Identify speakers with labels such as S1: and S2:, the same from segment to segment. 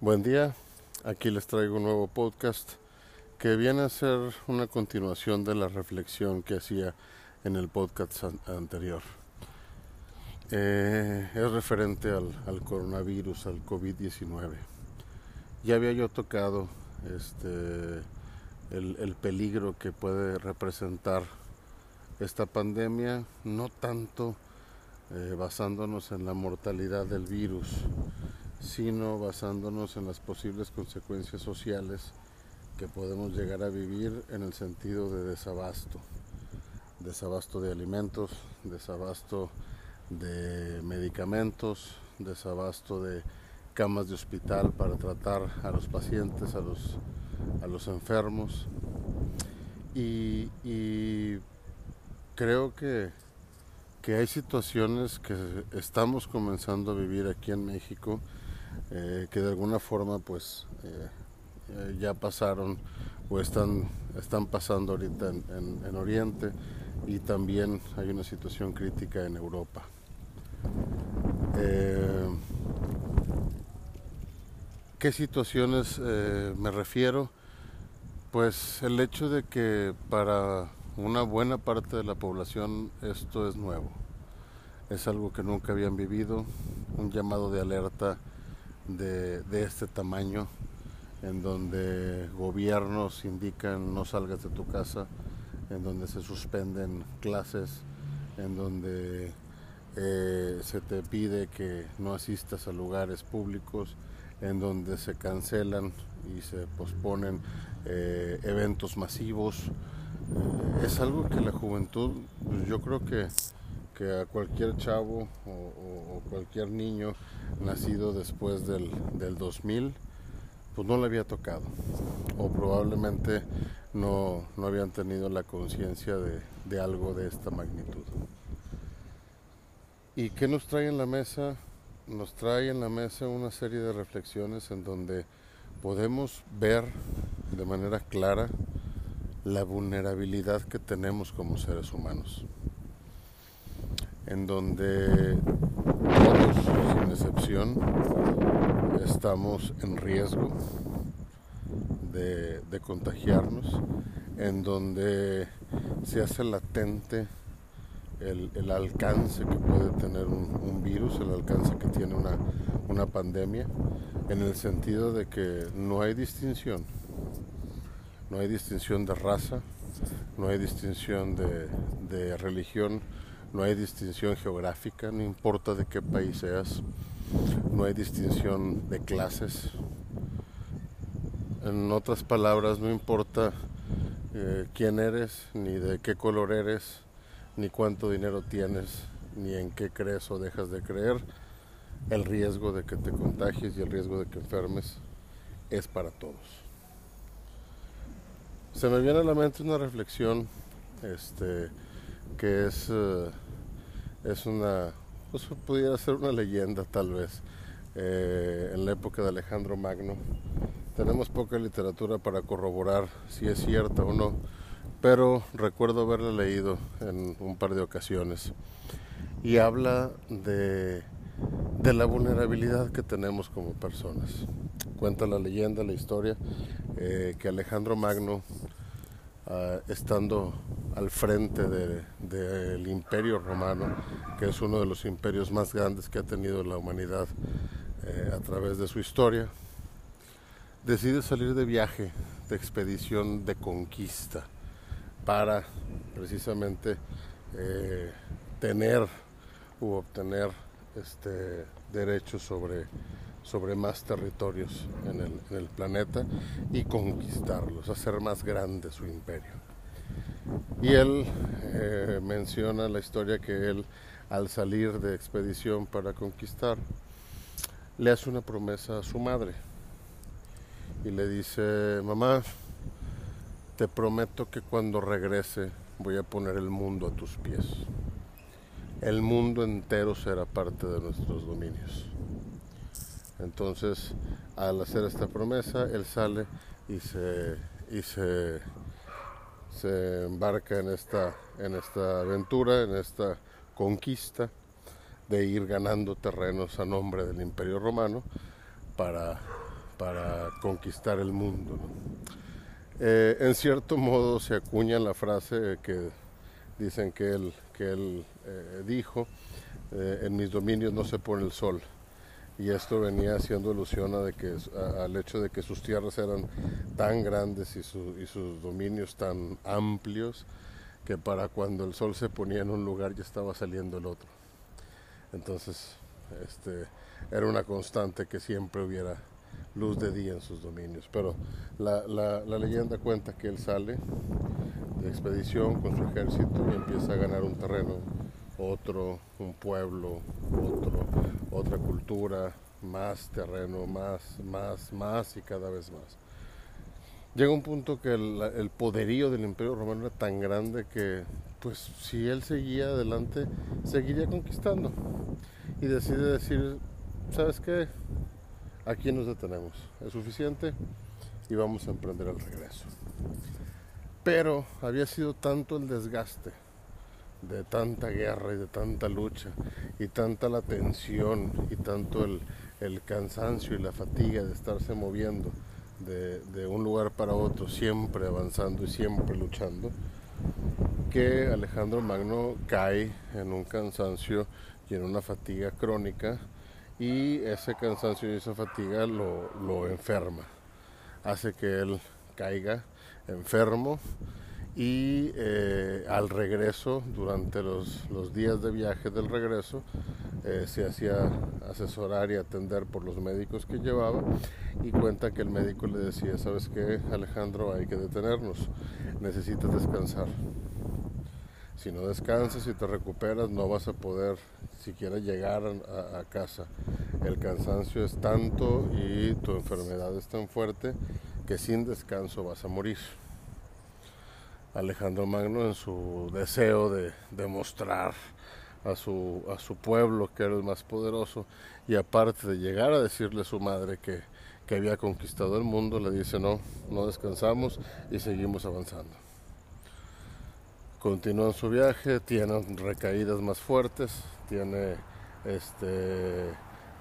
S1: Buen día, aquí les traigo un nuevo podcast que viene a ser una continuación de la reflexión que hacía en el podcast anterior. Eh, es referente al, coronavirus, al COVID-19. Ya había yo tocado este, el, peligro que puede representar esta pandemia, no tanto eh, basándonos en la mortalidad del virus, sino basándonos en las posibles consecuencias sociales que podemos llegar a vivir en el sentido de desabasto, desabasto de alimentos, desabasto de medicamentos, desabasto de camas de hospital para tratar a los pacientes, a los, a los enfermos. Y, creo que, que hay situaciones que estamos comenzando a vivir aquí en México eh, que de alguna forma pues eh, eh, ya pasaron o están, están pasando ahorita en, Oriente y también hay una situación crítica en Europa. ¿Qué situaciones me refiero? Pues el hecho de que para una buena parte de la población esto es nuevo, es algo que nunca habían vivido, un llamado de alerta de, este tamaño, en donde gobiernos indican no salgas de tu casa, en donde se suspenden clases, en donde eh, se te pide que no asistas a lugares públicos, en donde se cancelan y se posponen eh, eventos masivos. Eh, es algo que la juventud, pues yo creo que que a cualquier chavo o, cualquier niño nacido después del, 2000 pues no le había tocado o probablemente no, habían tenido la conciencia de, de, algo de esta magnitud. ¿Y qué nos trae en la mesa? Nos trae en la mesa una serie de reflexiones en donde podemos ver de manera clara la vulnerabilidad que tenemos como seres humanos. En donde todos, sin excepción, estamos en riesgo de, contagiarnos, en donde se hace latente el, alcance que puede tener un, virus, el alcance que tiene una, pandemia, en el sentido de que no hay distinción, no hay distinción de raza, no hay distinción de religión, no hay distinción geográfica, no importa de qué país seas, no hay distinción de clases. En otras palabras, no importa eh, quién eres, ni de qué color eres, ni cuánto dinero tienes, ni en qué crees o dejas de creer, el riesgo de que te contagies y el riesgo de que enfermes es para todos. Se me viene a la mente una reflexión este, que es eh, es una, pues pudiera ser una leyenda tal vez, eh, en la época de Alejandro Magno. Tenemos poca literatura para corroborar si es cierta o no, pero recuerdo haberla leído en un par de ocasiones y habla de, de la vulnerabilidad que tenemos como personas. Cuenta la leyenda, la historia, eh, que Alejandro Magno Ah, estando al frente del imperio romano, que es uno de los imperios más grandes que ha tenido la humanidad eh, a través de su historia, decide salir de viaje, de expedición de conquista, para precisamente eh, tener u obtener este, derechos sobre sobre más territorios en el, planeta y conquistarlos, hacer más grande su imperio. Y él eh, menciona la historia que él, al salir de expedición para conquistar, le hace una promesa a su madre y le dice, mamá, te prometo que cuando regrese voy a poner el mundo a tus pies. El mundo entero será parte de nuestros dominios. Entonces, al hacer esta promesa, él sale y se, y se, se embarca en esta, en esta aventura, en esta conquista de ir ganando terrenos a nombre del Imperio Romano para, para conquistar el mundo. Eh, en cierto modo se acuña la frase que dicen que él, que él eh, dijo, eh, en mis dominios no se pone el sol. Y esto venía haciendo alusión a de que, al hecho de que sus tierras eran tan grandes y, y sus dominios tan amplios que para cuando el sol se ponía en un lugar ya estaba saliendo el otro. Entonces, este, era una constante que siempre hubiera luz de día en sus dominios. Pero la, leyenda cuenta que él sale de expedición con su ejército y empieza a ganar un terreno, otro, un pueblo, otro, otra cultura, más terreno, más, más, más y cada vez más. Llega un punto que el, el poderío del imperio romano era tan grande que pues si él seguía adelante, seguiría conquistando. Y decide decir, ¿sabes qué? Aquí nos detenemos, es suficiente y vamos a emprender el regreso. Pero había sido tanto el desgaste de tanta guerra y de tanta lucha y tanta la tensión y tanto el, el cansancio y la fatiga de estarse moviendo de, de un lugar para otro, siempre avanzando y siempre luchando, que Alejandro Magno cae en un cansancio y en una fatiga crónica y ese cansancio y esa fatiga lo, enferma, hace que él caiga enfermo y eh, al regreso, durante los, días de viaje del regreso, eh, se hacía asesorar y atender por los médicos que llevaba y cuenta que el médico le decía, sabes qué Alejandro, hay que detenernos, necesitas descansar. Si no descansas y te recuperas, no vas a poder siquiera llegar a, casa. El cansancio es tanto y tu enfermedad es tan fuerte que sin descanso vas a morir. Alejandro Magno en su deseo de demostrar a su, a su pueblo que era el más poderoso y aparte de llegar a decirle a su madre que, que había conquistado el mundo, le dice no, no descansamos y seguimos avanzando continúan su viaje, tienen recaídas más fuertes, tiene este,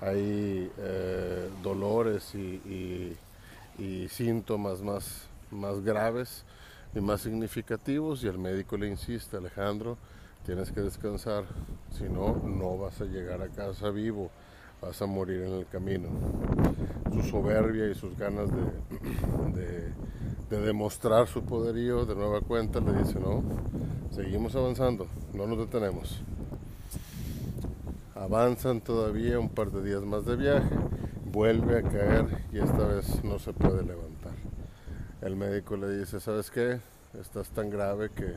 S1: hay eh, dolores y, síntomas más, más graves y más significativos y el médico le insiste, Alejandro, tienes que descansar, si no, no vas a llegar a casa vivo, vas a morir en el camino. Su soberbia y sus ganas de de demostrar su poderío de nueva cuenta, le dice, no, seguimos avanzando, no nos detenemos. Avanzan todavía un par de días más de viaje, vuelve a caer y esta vez no se puede levantar. El médico le dice, ¿sabes qué? Estás tan grave que,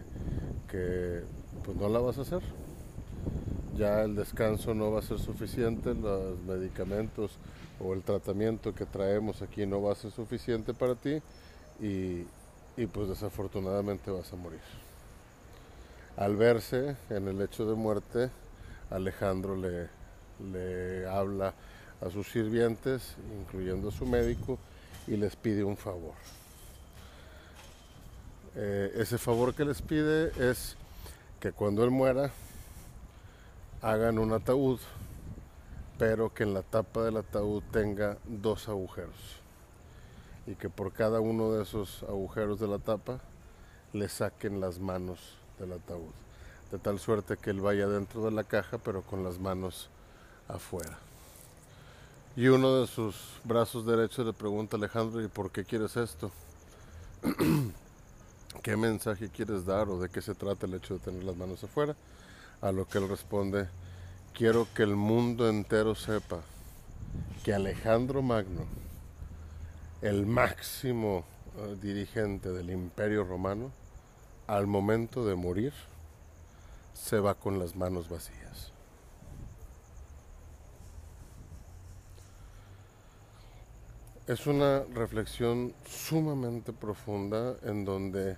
S1: que pues no la vas a hacer. Ya el descanso no va a ser suficiente, los medicamentos o el tratamiento que traemos aquí no va a ser suficiente para ti y, pues desafortunadamente vas a morir. Al verse en el hecho de muerte, Alejandro le, le habla a sus sirvientes, incluyendo a su médico, y les pide un favor. Eh, ese favor que les pide es que cuando él muera hagan un ataúd, pero que en la tapa del ataúd tenga dos agujeros y que por cada uno de esos agujeros de la tapa le saquen las manos del ataúd, de tal suerte que él vaya dentro de la caja pero con las manos afuera. Y uno de sus brazos derechos le pregunta Alejandro, ¿y por qué quieres esto? ¿Qué mensaje quieres dar o de qué se trata el hecho de tener las manos afuera? A lo que él responde, quiero que el mundo entero sepa que Alejandro Magno el máximo eh, dirigente del imperio romano, al momento de morir, se va con las manos vacías. Es una reflexión sumamente profunda en donde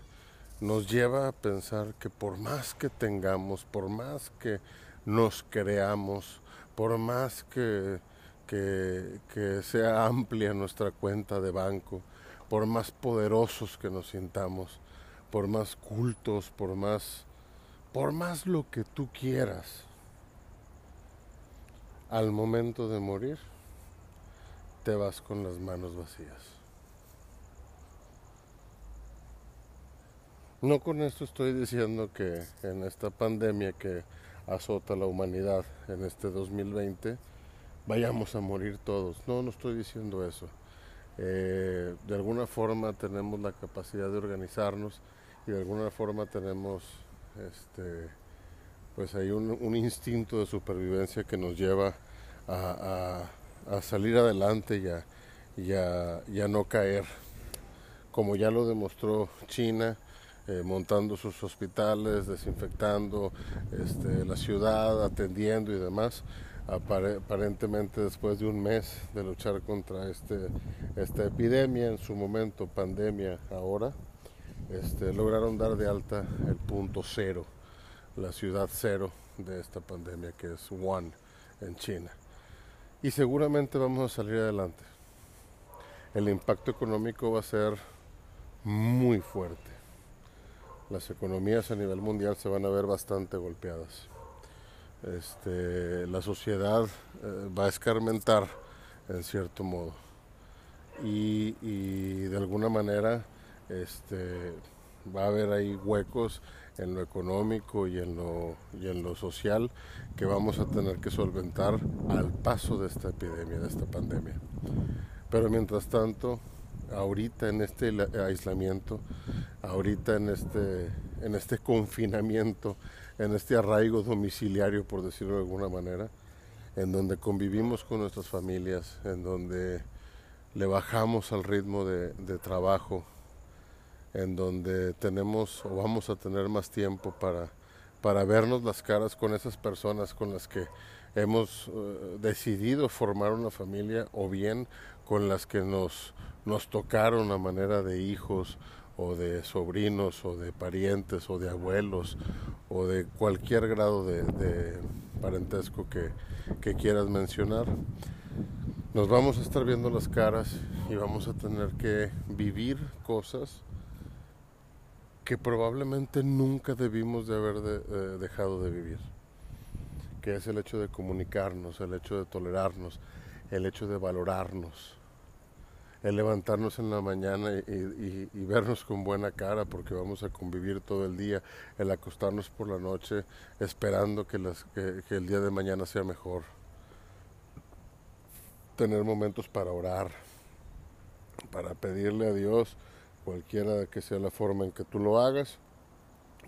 S1: nos lleva a pensar que por más que tengamos, por más que nos creamos, por más que que, sea amplia nuestra cuenta de banco, por más poderosos que nos sintamos, por más cultos, por más, por más lo que tú quieras, al momento de morir, te vas con las manos vacías. No con esto estoy diciendo que en esta pandemia que azota la humanidad en este 2020 vayamos a morir todos. No, no estoy diciendo eso. Eh, de alguna forma tenemos la capacidad de organizarnos y de alguna forma tenemos este pues hay un, instinto de supervivencia que nos lleva a, salir adelante y a, no caer como ya lo demostró China eh, montando sus hospitales desinfectando este, la ciudad atendiendo y demás aparentemente después de un mes de luchar contra este, esta epidemia en su momento pandemia ahora este, lograron dar de alta el punto cero, la ciudad cero de esta pandemia que es Wuhan en China. Y seguramente vamos a salir adelante. El impacto económico va a ser muy fuerte. Las economías a nivel mundial se van a ver bastante golpeadas. Este, la sociedad eh, va a escarmentar en cierto modo. Y, y de alguna manera este, va a haber ahí huecos en lo económico y en lo, y en lo social que vamos a tener que solventar al paso de esta epidemia, de esta pandemia. Pero mientras tanto, ahorita en este aislamiento, ahorita en este, en este confinamiento, en este arraigo domiciliario, por decirlo de alguna manera, en donde convivimos con nuestras familias, en donde le bajamos al ritmo de trabajo, en donde tenemos o vamos a tener más tiempo para, para vernos las caras con esas personas con las que hemos eh, decidido formar una familia o bien con las que nos, nos tocaron a manera de hijos o de sobrinos o de parientes o de abuelos o de cualquier grado de, parentesco que, quieras mencionar. Nos vamos a estar viendo las caras y vamos a tener que vivir cosas que probablemente nunca debimos de haber eh, dejado de vivir, que es el hecho de comunicarnos, el hecho de tolerarnos, el hecho de valorarnos, el levantarnos en la mañana y, vernos con buena cara porque vamos a convivir todo el día, el acostarnos por la noche esperando que, que el día de mañana sea mejor, tener momentos para orar, para pedirle a Dios, cualquiera que sea la forma en que tú lo hagas,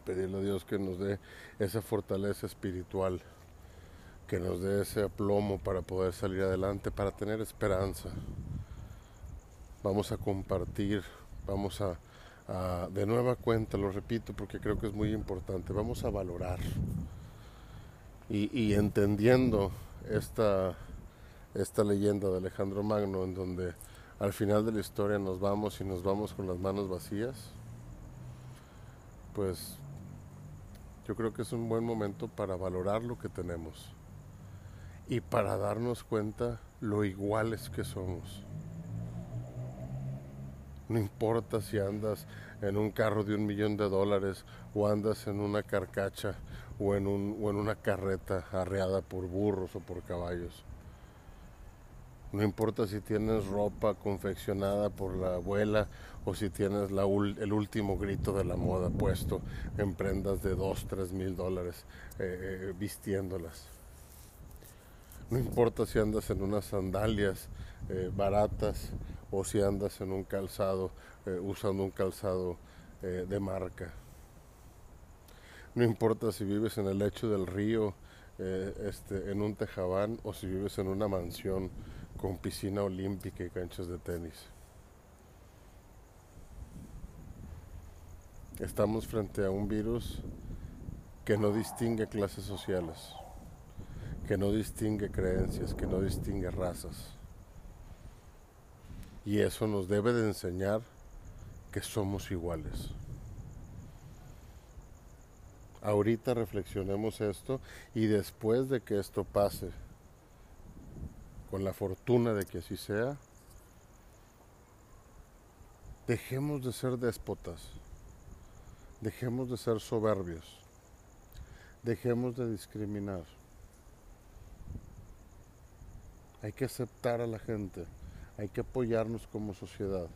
S1: pedirle a Dios que nos dé esa fortaleza espiritual, que nos dé ese aplomo para poder salir adelante, para tener esperanza. Vamos a compartir, vamos a, de nueva cuenta, lo repito porque creo que es muy importante, vamos a valorar y, y entendiendo esta, esta leyenda de Alejandro Magno en donde al final de la historia nos vamos y nos vamos con las manos vacías, pues yo creo que es un buen momento para valorar lo que tenemos y para darnos cuenta lo iguales que somos. No importa si andas en un carro de un millón de dólares o andas en una carcacha o en, un, o en una carreta arreada por burros o por caballos. No importa si tienes ropa confeccionada por la abuela o si tienes el último grito de la moda puesto en prendas de 2, 3 mil dólares eh, eh, vistiéndolas. No importa si andas en unas sandalias eh, baratas o si andas en un calzado, usando un calzado de marca. No importa si vives en el lecho del río, este, en un tejabán o si vives en una mansión con piscina olímpica y canchas de tenis. Estamos frente a un virus que no distingue clases sociales, que no distingue creencias, que no distingue razas. Y eso nos debe de enseñar que somos iguales. Ahorita reflexionemos esto y después de que esto pase, con la fortuna de que así sea, Dejemos de ser déspotas. Dejemos de ser soberbios. Dejemos de discriminar. Hay que aceptar a la gente. Hay que apoyarnos como sociedad.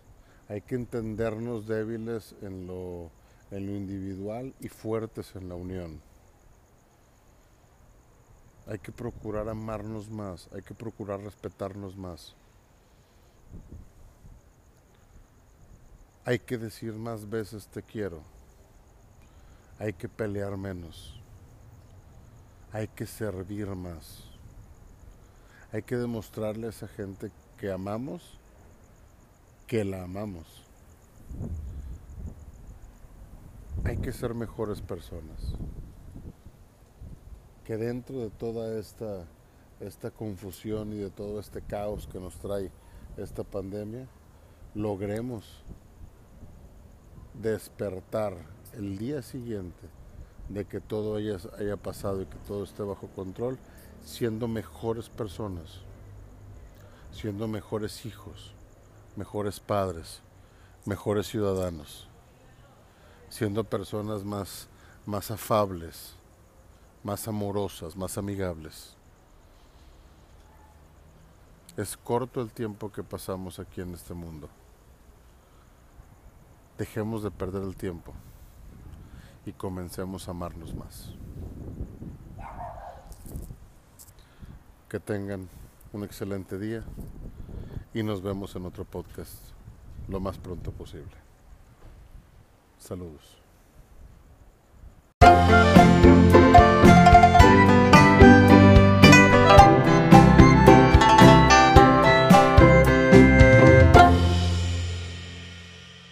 S1: Hay que entendernos débiles en lo, en lo individual y fuertes en la unión. Hay que procurar amarnos más. Hay que procurar respetarnos más. Hay que decir más veces te quiero. Hay que pelear menos. Hay que servir más. Hay que demostrarle a esa gente que amamos, que la amamos. Hay que ser mejores personas. Que dentro de toda esta, esta confusión y de todo este caos que nos trae esta pandemia, logremos despertar el día siguiente de que todo haya, haya pasado y que todo esté bajo control, siendo mejores personas, siendo mejores hijos, mejores padres, mejores ciudadanos, siendo personas más, más afables, más amorosas, más amigables. Es corto el tiempo que pasamos aquí en este mundo dejemos de perder el tiempo y comencemos a amarnos más. Que tengan un excelente día y nos vemos en otro podcast lo más pronto posible. Saludos.